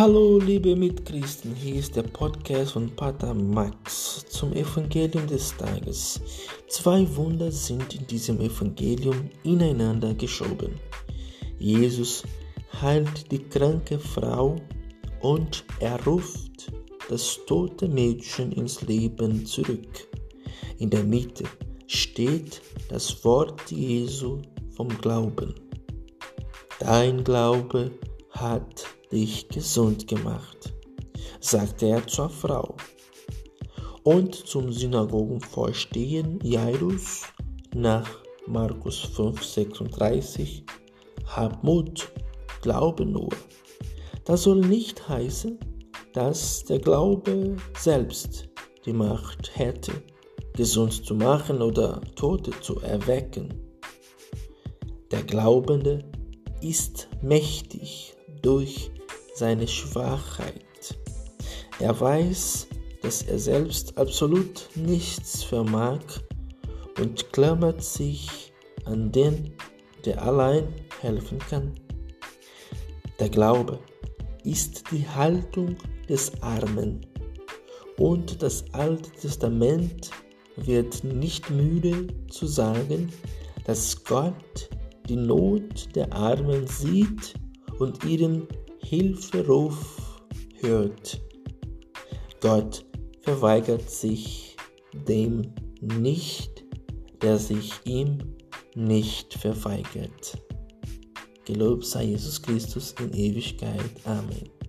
Hallo liebe Mitchristen, hier ist der Podcast von Pater Max zum Evangelium des Tages. Zwei Wunder sind in diesem Evangelium ineinander geschoben. Jesus heilt die kranke Frau und er ruft das tote Mädchen ins Leben zurück. In der Mitte steht das Wort Jesu vom Glauben. Dein Glaube hat dich gesund gemacht, sagte er zur Frau. Und zum Synagogenvorstehen Jairus nach Markus 5, 36, hab Mut, glaube nur. Das soll nicht heißen, dass der Glaube selbst die Macht hätte, gesund zu machen oder Tote zu erwecken. Der Glaubende ist mächtig durch seine Schwachheit. Er weiß, dass er selbst absolut nichts vermag und klammert sich an den, der allein helfen kann. Der Glaube ist die Haltung des Armen und das Alte Testament wird nicht müde zu sagen, dass Gott die Not der Armen sieht und ihren Hilferuf hört. Gott verweigert sich dem nicht, der sich ihm nicht verweigert. Gelobt sei Jesus Christus in Ewigkeit. Amen.